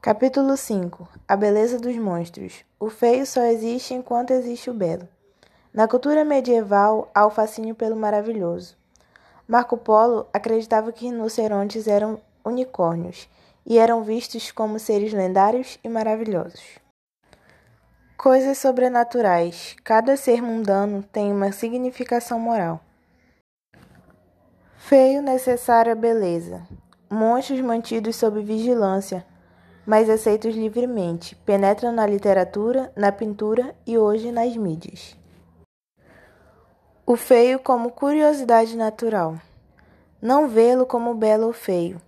Capítulo 5 A beleza dos monstros. O feio só existe enquanto existe o belo. Na cultura medieval, há o fascínio pelo maravilhoso. Marco Polo acreditava que rinocerontes eram unicórnios e eram vistos como seres lendários e maravilhosos. Coisas sobrenaturais. Cada ser mundano tem uma significação moral. Feio necessário à beleza. Monstros mantidos sob vigilância, mas aceitos livremente, penetram na literatura, na pintura e hoje nas mídias. O feio como curiosidade natural. Não vê-lo como belo ou feio,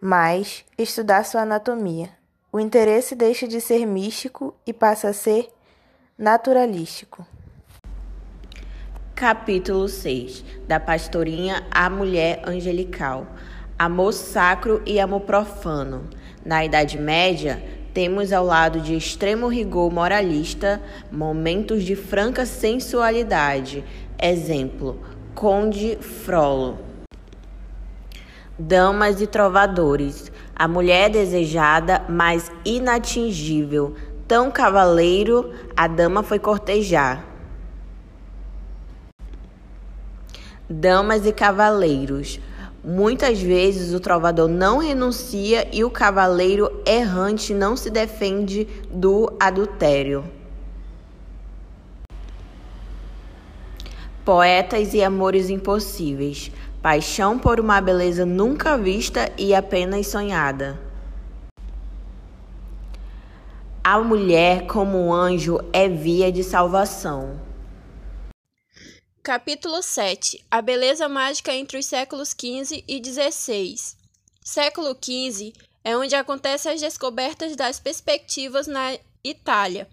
mas estudar sua anatomia. O interesse deixa de ser místico e passa a ser naturalístico. Capítulo 6 Da pastorinha à mulher angelical. Amor sacro e amor profano. Na Idade Média, temos ao lado de extremo rigor moralista momentos de franca sensualidade. Exemplo: Conde Frollo. Damas e trovadores. A mulher desejada, mas inatingível. Tão cavaleiro, a dama foi cortejar. Damas e cavaleiros. Muitas vezes o trovador não renuncia e o cavaleiro errante não se defende do adultério. Poetas e amores impossíveis. Paixão por uma beleza nunca vista e apenas sonhada. A mulher, como um anjo, é via de salvação. Capítulo 7 A beleza mágica entre os séculos XV e XVI. Século XV é onde acontecem as descobertas das perspectivas na Itália,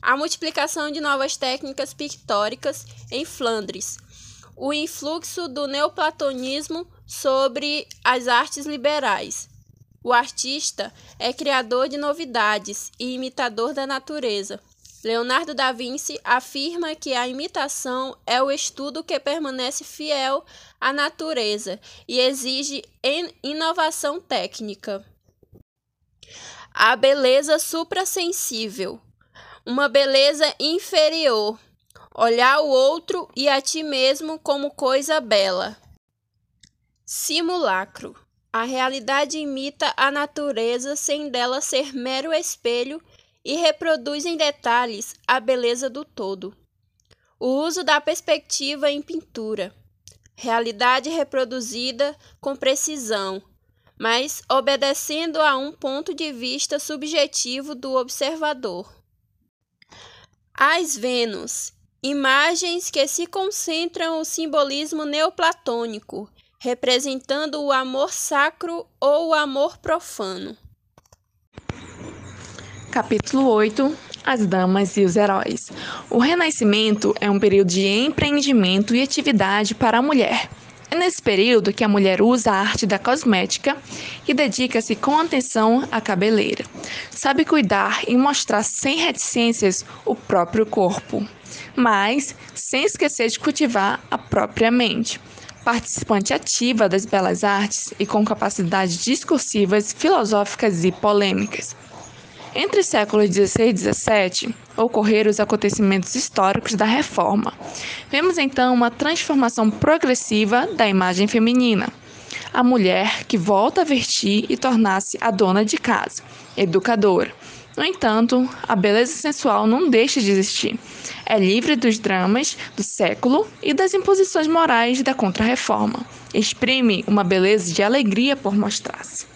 a multiplicação de novas técnicas pictóricas em Flandres, o influxo do neoplatonismo sobre as artes liberais. O artista é criador de novidades e imitador da natureza. Leonardo da Vinci afirma que a imitação é o estudo que permanece fiel à natureza e exige inovação técnica. A beleza suprassensível, uma beleza inferior, olhar o outro e a ti mesmo como coisa bela. Simulacro. A realidade imita a natureza sem dela ser mero espelho e reproduz em detalhes a beleza do todo. O uso da perspectiva em pintura. Realidade reproduzida com precisão, mas obedecendo a um ponto de vista subjetivo do observador. As Vênus imagens que se concentram o simbolismo neoplatônico, representando o amor sacro ou o amor profano. Capítulo 8 As Damas e os Heróis. O Renascimento é um período de empreendimento e atividade para a mulher. É nesse período que a mulher usa a arte da cosmética e dedica-se com atenção à cabeleira. Sabe cuidar e mostrar sem reticências o próprio corpo, mas sem esquecer de cultivar a própria mente. Participante ativa das belas artes e com capacidades discursivas, filosóficas e polêmicas. Entre os séculos XVI e XVII, ocorreram os acontecimentos históricos da Reforma. Vemos então uma transformação progressiva da imagem feminina. A mulher que volta a vestir e tornar-se a dona de casa, educadora. No entanto, a beleza sensual não deixa de existir. É livre dos dramas do século e das imposições morais da Contra-Reforma. Exprime uma beleza de alegria por mostrar-se.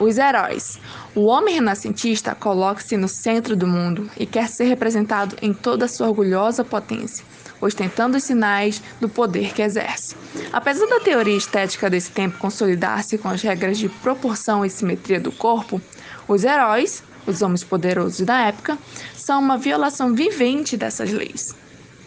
Os heróis. O homem renascentista coloca-se no centro do mundo e quer ser representado em toda a sua orgulhosa potência, ostentando os sinais do poder que exerce. Apesar da teoria estética desse tempo consolidar-se com as regras de proporção e simetria do corpo, os heróis, os homens poderosos da época, são uma violação vivente dessas leis.